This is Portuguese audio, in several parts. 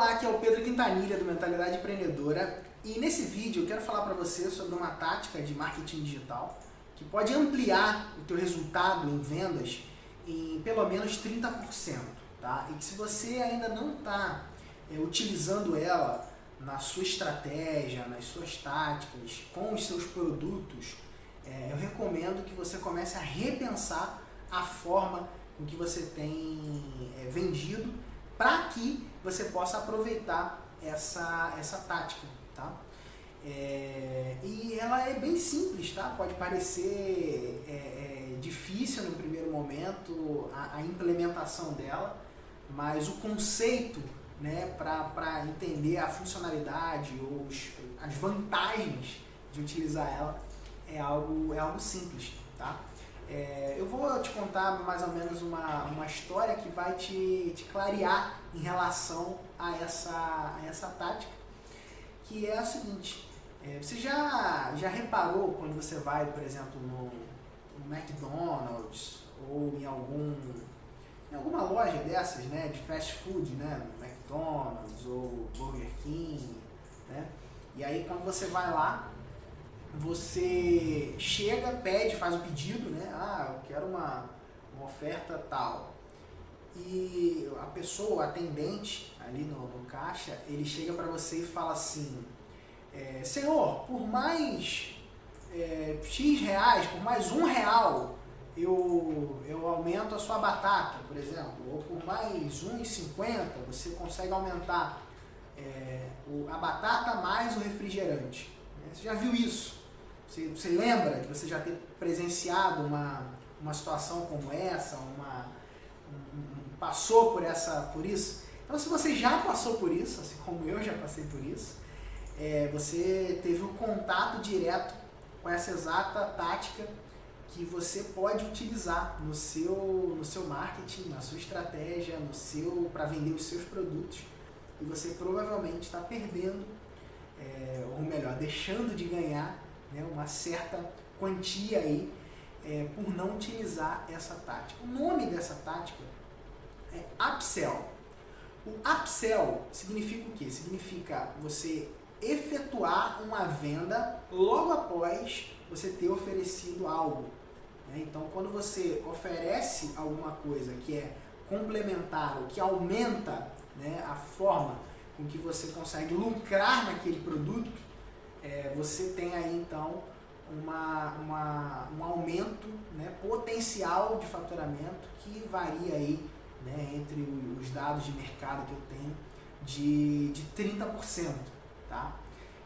Olá, aqui é o Pedro Quintanilha do Mentalidade Empreendedora e nesse vídeo eu quero falar para você sobre uma tática de marketing digital que pode ampliar o teu resultado em vendas em pelo menos 30%, tá? E que se você ainda não está é, utilizando ela na sua estratégia, nas suas táticas, com os seus produtos, é, eu recomendo que você comece a repensar a forma com que você tem é, vendido para que você possa aproveitar essa, essa tática, tá? É, e ela é bem simples, tá? Pode parecer é, é, difícil no primeiro momento a, a, implementação dela, mas o conceito, né, para entender a funcionalidade ou os, as vantagens de utilizar ela é algo, é algo simples, tá? É, eu vou te contar mais ou menos uma, uma história que vai te, te clarear em relação a essa, a essa tática, que é a seguinte. É, você já, já reparou quando você vai, por exemplo, no, no McDonald's ou em algum em alguma loja dessas, né, de fast food, né, McDonald's ou Burger King, né? E aí quando você vai lá, você chega, pede, faz o pedido, né? Ah, eu quero uma, uma oferta tal. E a pessoa, o atendente ali no, no caixa, ele chega para você e fala assim: é, Senhor, por mais é, X reais, por mais um real, eu, eu aumento a sua batata, por exemplo. Ou por mais 1,50 você consegue aumentar é, a batata mais o refrigerante. Você já viu isso? Você, você lembra de você já ter presenciado uma, uma situação como essa, uma, um, passou por, essa, por isso? Então, se você já passou por isso, assim como eu já passei por isso, é, você teve um contato direto com essa exata tática que você pode utilizar no seu, no seu marketing, na sua estratégia, no seu para vender os seus produtos. E você provavelmente está perdendo, é, ou melhor, deixando de ganhar né, uma certa quantia aí é, por não utilizar essa tática. O nome dessa tática é upsell. O upsell significa o quê? Significa você efetuar uma venda logo após você ter oferecido algo. Né? Então, quando você oferece alguma coisa que é complementar ou que aumenta né, a forma com que você consegue lucrar naquele produto, é, você tem aí então uma, uma, um aumento né, potencial de faturamento que varia aí né, entre os dados de mercado que eu tenho de, de 30%. Tá?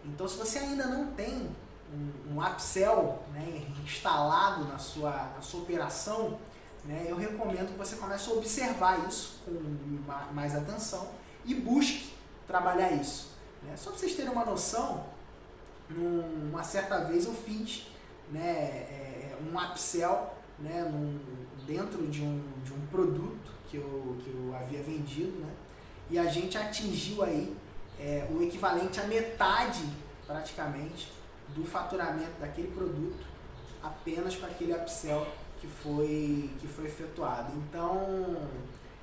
Então se você ainda não tem um, um upsell né, instalado na sua, na sua operação, né, eu recomendo que você comece a observar isso com mais atenção e busque trabalhar isso. Né? Só para vocês terem uma noção, numa certa vez eu fiz né, é, um upsell né, num, dentro de um, de um produto que eu, que eu havia vendido né, e a gente atingiu aí é, o equivalente a metade praticamente do faturamento daquele produto apenas com aquele upsell que foi, que foi efetuado. Então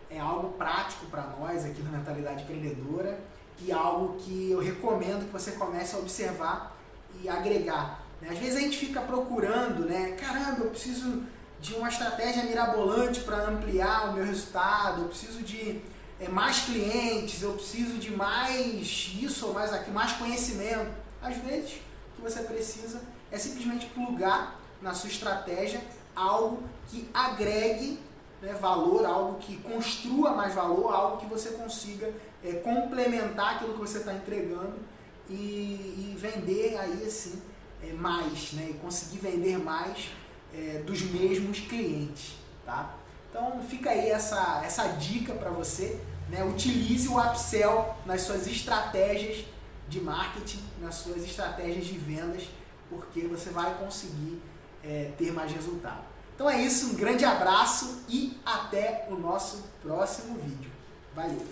é algo prático para nós aqui na Mentalidade Empreendedora e algo que eu recomendo que você comece a observar e agregar. Né? Às vezes a gente fica procurando, né? Caramba, eu preciso de uma estratégia mirabolante para ampliar o meu resultado, eu preciso de é, mais clientes, eu preciso de mais isso ou mais aquilo, mais conhecimento. Às vezes o que você precisa é simplesmente plugar na sua estratégia algo que agregue né, valor, algo que construa mais valor, algo que você consiga é, complementar aquilo que você está entregando e, e, vender aí assim é, mais, né, e conseguir vender mais é, dos mesmos clientes, tá? Então fica aí essa, essa dica para você, né? Utilize o upsell nas suas estratégias de marketing, nas suas estratégias de vendas, porque você vai conseguir é, ter mais resultado. Então é isso, um grande abraço e até o nosso próximo vídeo. Valeu!